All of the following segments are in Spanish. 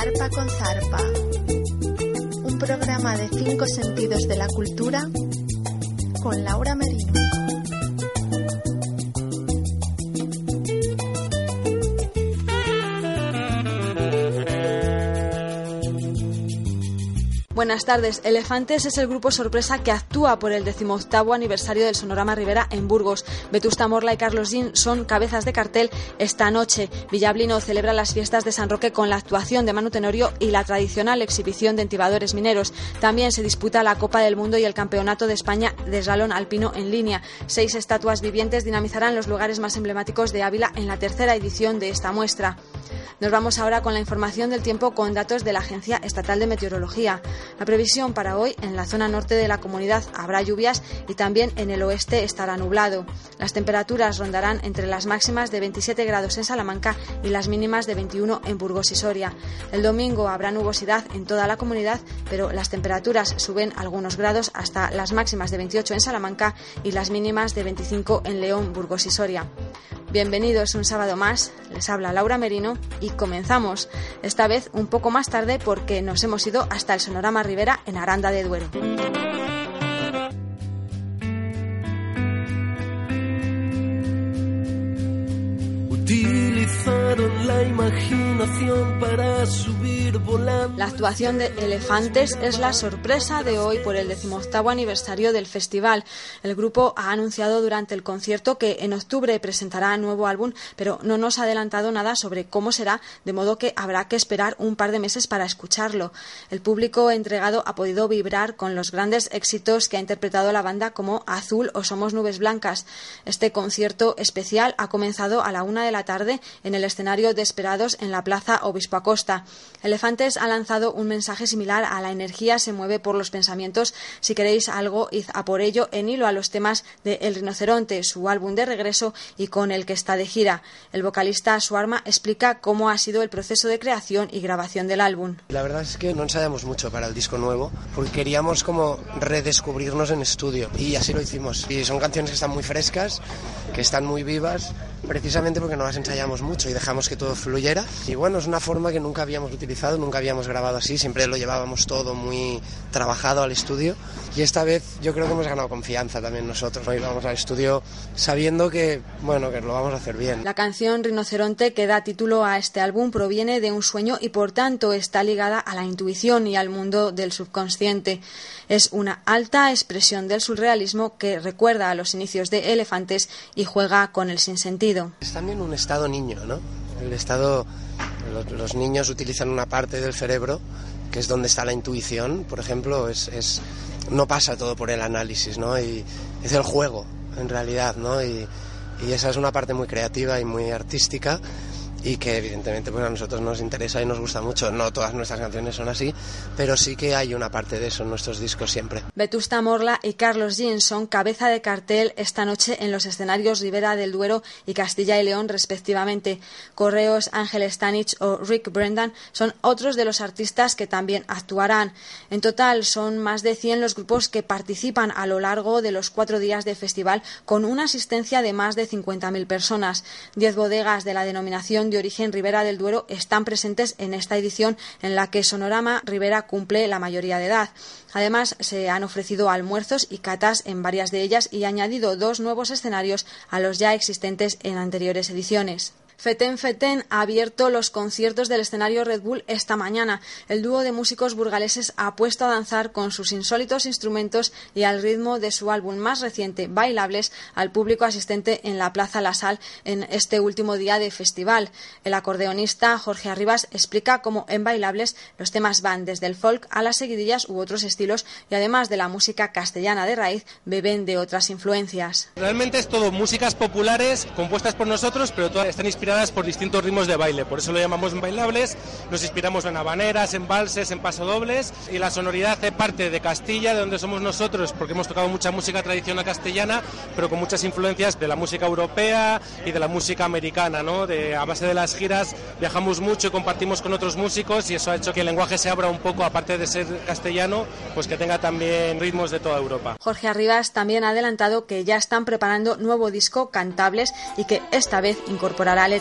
Zarpa con Zarpa. Un programa de cinco sentidos de la cultura con Laura Merino. Buenas tardes. Elefantes es el grupo sorpresa que actúa por el decimoctavo aniversario del Sonorama Rivera en Burgos. Vetusta Morla y Carlos Jean son cabezas de cartel esta noche. Villablino celebra las fiestas de San Roque con la actuación de Manu Tenorio y la tradicional exhibición de entibadores mineros. También se disputa la Copa del Mundo y el Campeonato de España de Salón Alpino en línea. Seis estatuas vivientes dinamizarán los lugares más emblemáticos de Ávila en la tercera edición de esta muestra. Nos vamos ahora con la información del tiempo con datos de la Agencia Estatal de Meteorología. La previsión para hoy en la zona norte de la comunidad habrá lluvias y también en el oeste estará nublado. Las temperaturas rondarán entre las máximas de 27 grados en Salamanca y las mínimas de 21 en Burgos y Soria. El domingo habrá nubosidad en toda la comunidad, pero las temperaturas suben algunos grados hasta las máximas de 28 en Salamanca y las mínimas de 25 en León, Burgos y Soria. Bienvenidos un sábado más, les habla Laura Merino y comenzamos, esta vez un poco más tarde porque nos hemos ido hasta el Sonorama Rivera en Aranda de Duero. La actuación de Elefantes es la sorpresa de hoy por el decimoctavo aniversario del festival. El grupo ha anunciado durante el concierto que en octubre presentará nuevo álbum, pero no nos ha adelantado nada sobre cómo será, de modo que habrá que esperar un par de meses para escucharlo. El público entregado ha podido vibrar con los grandes éxitos que ha interpretado la banda como Azul o Somos Nubes Blancas. Este concierto especial ha comenzado a la una de la tarde en el escenario de Esperados en la Plaza Obispo Acosta. Elefantes ha lanzado un mensaje similar a la energía se mueve por los pensamientos. Si queréis algo, id a por ello en hilo a los temas de El Rinoceronte, su álbum de regreso y con el que está de gira. El vocalista Suarma explica cómo ha sido el proceso de creación y grabación del álbum. La verdad es que no ensayamos mucho para el disco nuevo porque queríamos como redescubrirnos en estudio y así lo hicimos. Y son canciones que están muy frescas, que están muy vivas, precisamente porque no las ensayamos mucho y dejamos que todo fluyera. Y bueno, es una forma que nunca habíamos utilizado, nunca habíamos grabado así, siempre lo llevábamos todo muy trabajado al estudio. Y esta vez yo creo que hemos ganado confianza también nosotros. Hoy vamos al estudio sabiendo que, bueno, que lo vamos a hacer bien. La canción Rinoceronte que da título a este álbum proviene de un sueño y por tanto está ligada a la intuición y al mundo del subconsciente. Es una alta expresión del surrealismo que recuerda a los inicios de Elefantes y juega con el sinsentido. Es también un estado niño, ¿no? El estado, los, niños utilizan una parte del cerebro que es donde está la intuición, por ejemplo, es, es no pasa todo por el análisis, ¿no? Y es el juego, en realidad, ¿no? Y, y esa es una parte muy creativa y muy artística y que evidentemente pues a nosotros nos interesa y nos gusta mucho. No todas nuestras canciones son así, pero sí que hay una parte de eso en nuestros discos siempre. Vetusta Morla y Carlos Jean son cabeza de cartel esta noche en los escenarios Rivera del Duero y Castilla y León respectivamente. Correos, Ángel Stanich o Rick Brendan son otros de los artistas que también actuarán. En total son más de 100 los grupos que participan a lo largo de los cuatro días de festival con una asistencia de más de 50.000 personas. Diez bodegas de la denominación de origen Ribera del Duero están presentes en esta edición en la que Sonorama Rivera cumple la mayoría de edad. Además, se han ofrecido almuerzos y catas en varias de ellas y añadido dos nuevos escenarios a los ya existentes en anteriores ediciones. Feten Feten ha abierto los conciertos del escenario Red Bull esta mañana. El dúo de músicos burgaleses ha puesto a danzar con sus insólitos instrumentos y al ritmo de su álbum más reciente, Bailables, al público asistente en la Plaza La Sal en este último día de festival. El acordeonista Jorge Arribas explica cómo en Bailables los temas van desde el folk a las seguidillas u otros estilos y además de la música castellana de raíz, beben de otras influencias. Realmente es todo músicas populares compuestas por nosotros, pero todas están inspiradas por distintos ritmos de baile, por eso lo llamamos bailables, nos inspiramos en habaneras, en valses, en pasodobles y la sonoridad hace parte de Castilla, de donde somos nosotros, porque hemos tocado mucha música tradicional castellana, pero con muchas influencias de la música europea y de la música americana, ¿no? De, a base de las giras viajamos mucho y compartimos con otros músicos y eso ha hecho que el lenguaje se abra un poco, aparte de ser castellano, pues que tenga también ritmos de toda Europa. Jorge Arribas también ha adelantado que ya están preparando nuevo disco Cantables y que esta vez incorporará letras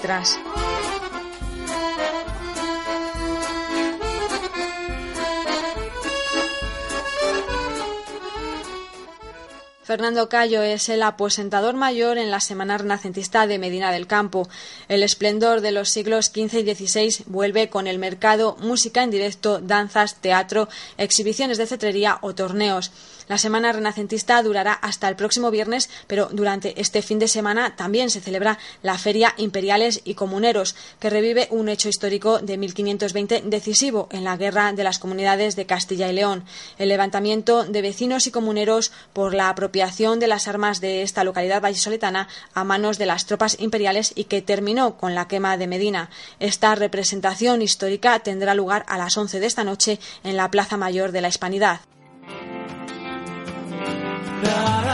Fernando Cayo es el aposentador mayor en la Semana Renacentista de Medina del Campo. El esplendor de los siglos XV y XVI vuelve con el mercado, música en directo, danzas, teatro, exhibiciones de cetrería o torneos. La Semana Renacentista durará hasta el próximo viernes, pero durante este fin de semana también se celebra la Feria Imperiales y Comuneros, que revive un hecho histórico de 1520 decisivo en la Guerra de las Comunidades de Castilla y León, el levantamiento de vecinos y comuneros por la apropiación de las armas de esta localidad vallisoletana a manos de las tropas imperiales y que terminó con la quema de Medina. Esta representación histórica tendrá lugar a las 11 de esta noche en la Plaza Mayor de la Hispanidad. not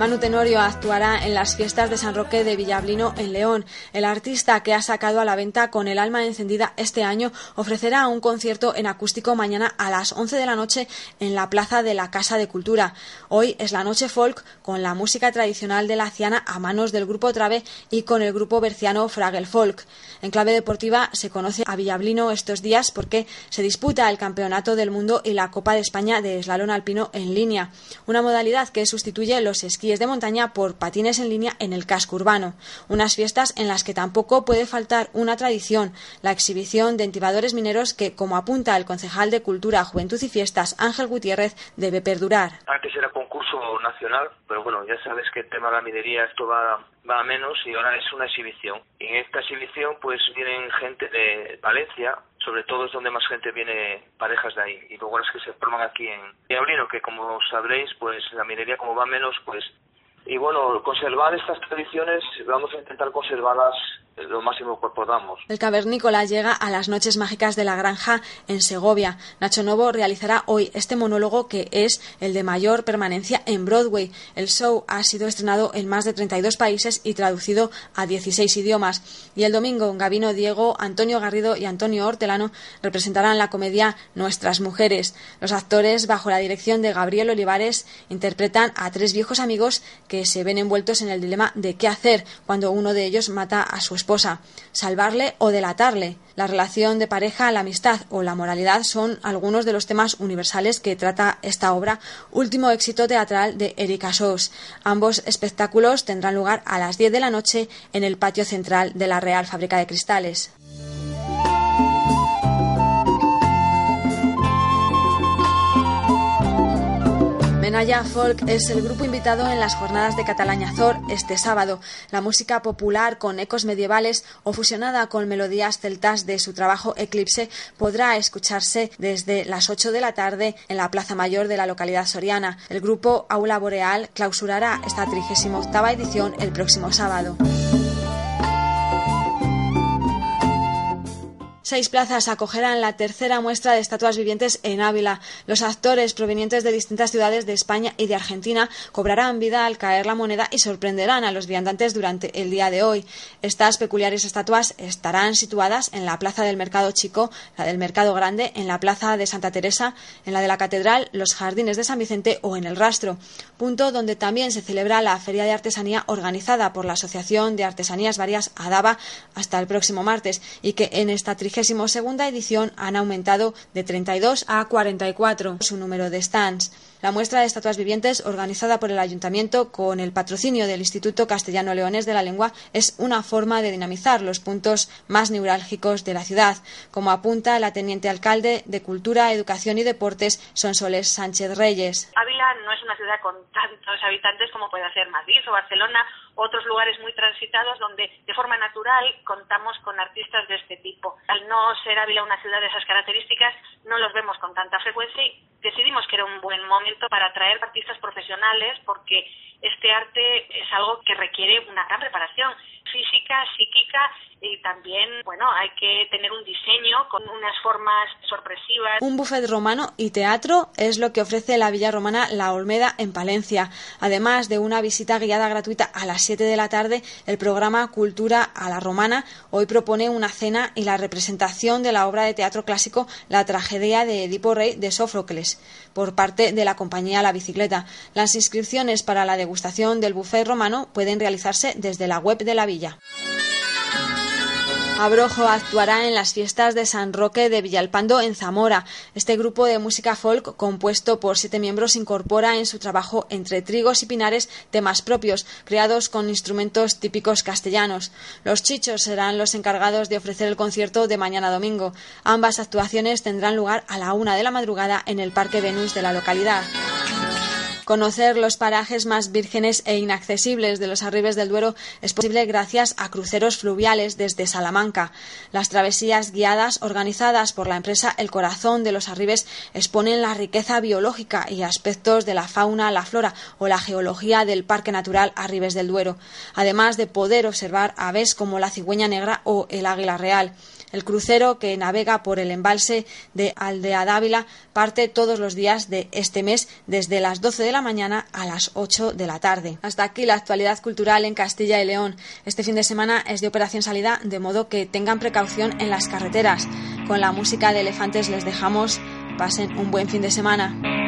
Manu Tenorio actuará en las fiestas de San Roque de Villablino en León. El artista que ha sacado a la venta con el alma encendida este año ofrecerá un concierto en acústico mañana a las 11 de la noche en la plaza de la Casa de Cultura. Hoy es la noche folk con la música tradicional de la Ciana a manos del grupo Trave y con el grupo berciano Fragel Folk. En clave deportiva se conoce a Villablino estos días porque se disputa el Campeonato del Mundo y la Copa de España de Eslalón Alpino en línea, una modalidad que sustituye los esquíes de montaña por patines en línea en el casco urbano. Unas fiestas en las que tampoco puede faltar una tradición, la exhibición de entibadores mineros que, como apunta el concejal de Cultura, Juventud y Fiestas, Ángel Gutiérrez, debe perdurar. Antes era concurso nacional, pero bueno, ya sabes que el tema de la minería esto va, va a menos y ahora es una exhibición. Y en esta exhibición pues vienen gente de Valencia, sobre todo es donde más gente viene parejas de ahí. Y luego las que se forman aquí en Abrino que como sabréis pues la minería como va menos pues y bueno conservar estas tradiciones vamos a intentar conservarlas lo máximo que podamos. El cavernícola llega a las noches mágicas de la granja en Segovia. Nacho Novo realizará hoy este monólogo que es el de mayor permanencia en Broadway. El show ha sido estrenado en más de 32 países y traducido a 16 idiomas. Y el domingo, Gabino Diego, Antonio Garrido y Antonio Hortelano representarán la comedia Nuestras Mujeres. Los actores, bajo la dirección de Gabriel Olivares, interpretan a tres viejos amigos que se ven envueltos en el dilema de qué hacer cuando uno de ellos mata a su esposa, salvarle o delatarle. La relación de pareja, la amistad o la moralidad son algunos de los temas universales que trata esta obra, último éxito teatral de Erika Sos. Ambos espectáculos tendrán lugar a las 10 de la noche en el patio central de la Real Fábrica de Cristales. Menaya Folk es el grupo invitado en las jornadas de Catalaña Zor este sábado. La música popular con ecos medievales o fusionada con melodías celtas de su trabajo Eclipse podrá escucharse desde las 8 de la tarde en la Plaza Mayor de la localidad soriana. El grupo Aula Boreal clausurará esta 38 edición el próximo sábado. Seis plazas acogerán la tercera muestra de estatuas vivientes en Ávila. Los actores provenientes de distintas ciudades de España y de Argentina cobrarán vida al caer la moneda y sorprenderán a los viandantes durante el día de hoy. Estas peculiares estatuas estarán situadas en la Plaza del Mercado Chico, la del Mercado Grande, en la Plaza de Santa Teresa, en la de la Catedral, los Jardines de San Vicente o en el Rastro, punto donde también se celebra la Feria de Artesanía organizada por la Asociación de Artesanías Varias Adaba hasta el próximo martes y que en esta trigésima 32 edición han aumentado de 32 a 44 su número de stands. La muestra de estatuas vivientes, organizada por el Ayuntamiento con el patrocinio del Instituto Castellano Leones de la Lengua, es una forma de dinamizar los puntos más neurálgicos de la ciudad, como apunta la teniente alcalde de Cultura, Educación y Deportes, Sonsoles Sánchez Reyes. Ávila no es una ciudad con tantos habitantes como puede ser Madrid o Barcelona, otros lugares muy transitados donde de forma natural contamos con artistas de este tipo. Al no ser Ávila una ciudad de esas características, no los vemos con tanta frecuencia y decidimos que era un buen momento para atraer artistas profesionales porque este arte es algo que requiere una gran preparación física, psíquica y también, bueno, hay que tener un diseño con unas formas sorpresivas. Un buffet romano y teatro es lo que ofrece la Villa Romana La Olmeda en Palencia. Además de una visita guiada gratuita a las 7 de la tarde, el programa Cultura a la Romana hoy propone una cena y la representación de la obra de teatro clásico La tragedia de Edipo Rey de Sófocles por parte de la compañía La Bicicleta. Las inscripciones para la degustación del buffet romano pueden realizarse desde la web de la villa. Abrojo actuará en las fiestas de San Roque de Villalpando en Zamora. Este grupo de música folk, compuesto por siete miembros, incorpora en su trabajo entre trigos y pinares temas propios, creados con instrumentos típicos castellanos. Los chichos serán los encargados de ofrecer el concierto de mañana domingo. Ambas actuaciones tendrán lugar a la una de la madrugada en el Parque Venus de la localidad. Conocer los parajes más vírgenes e inaccesibles de los arribes del Duero es posible gracias a cruceros fluviales desde Salamanca. Las travesías guiadas organizadas por la empresa El Corazón de los Arribes exponen la riqueza biológica y aspectos de la fauna, la flora o la geología del Parque Natural Arribes del Duero, además de poder observar aves como la cigüeña negra o el águila real. El crucero que navega por el embalse de Aldea Dávila parte todos los días de este mes desde las 12 de la mañana a las 8 de la tarde. Hasta aquí la actualidad cultural en Castilla y León. Este fin de semana es de operación salida, de modo que tengan precaución en las carreteras. Con la música de elefantes les dejamos. Pasen un buen fin de semana.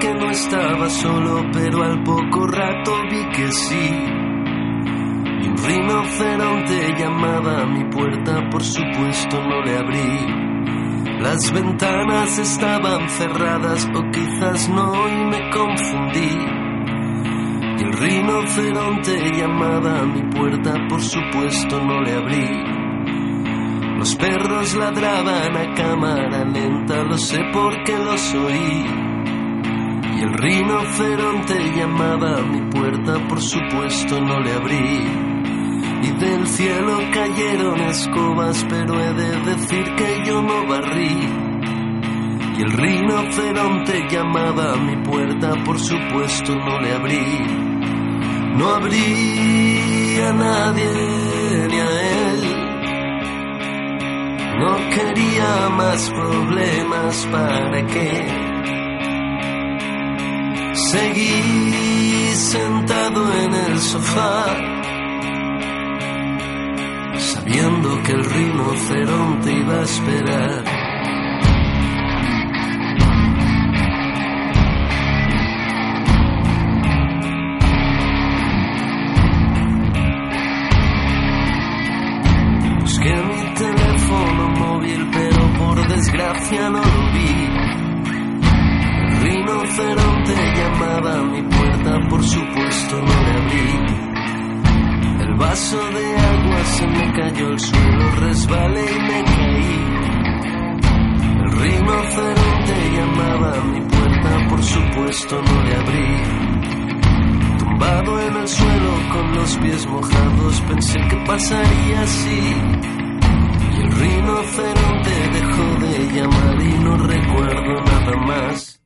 Que no estaba solo, pero al poco rato vi que sí. Y un rinoceronte llamaba a mi puerta, por supuesto no le abrí. Las ventanas estaban cerradas o quizás no y me confundí. Y el rinoceronte llamaba a mi puerta, por supuesto no le abrí. Los perros ladraban a cámara lenta, lo sé porque los oí. Y el rinoceronte llamaba a mi puerta, por supuesto no le abrí. Y del cielo cayeron escobas, pero he de decir que yo no barrí. Y el rinoceronte llamaba a mi puerta, por supuesto no le abrí. No abrí a nadie ni a él. No quería más problemas para qué Seguí sentado en el sofá, sabiendo que el rinoceronte iba a esperar. Vaso de agua se me cayó al suelo, resbalé y me caí. El rinoceronte llamaba a mi puerta, por supuesto no le abrí. Tumbado en el suelo con los pies mojados, pensé que pasaría así. Y el rinoceronte dejó de llamar y no recuerdo nada más.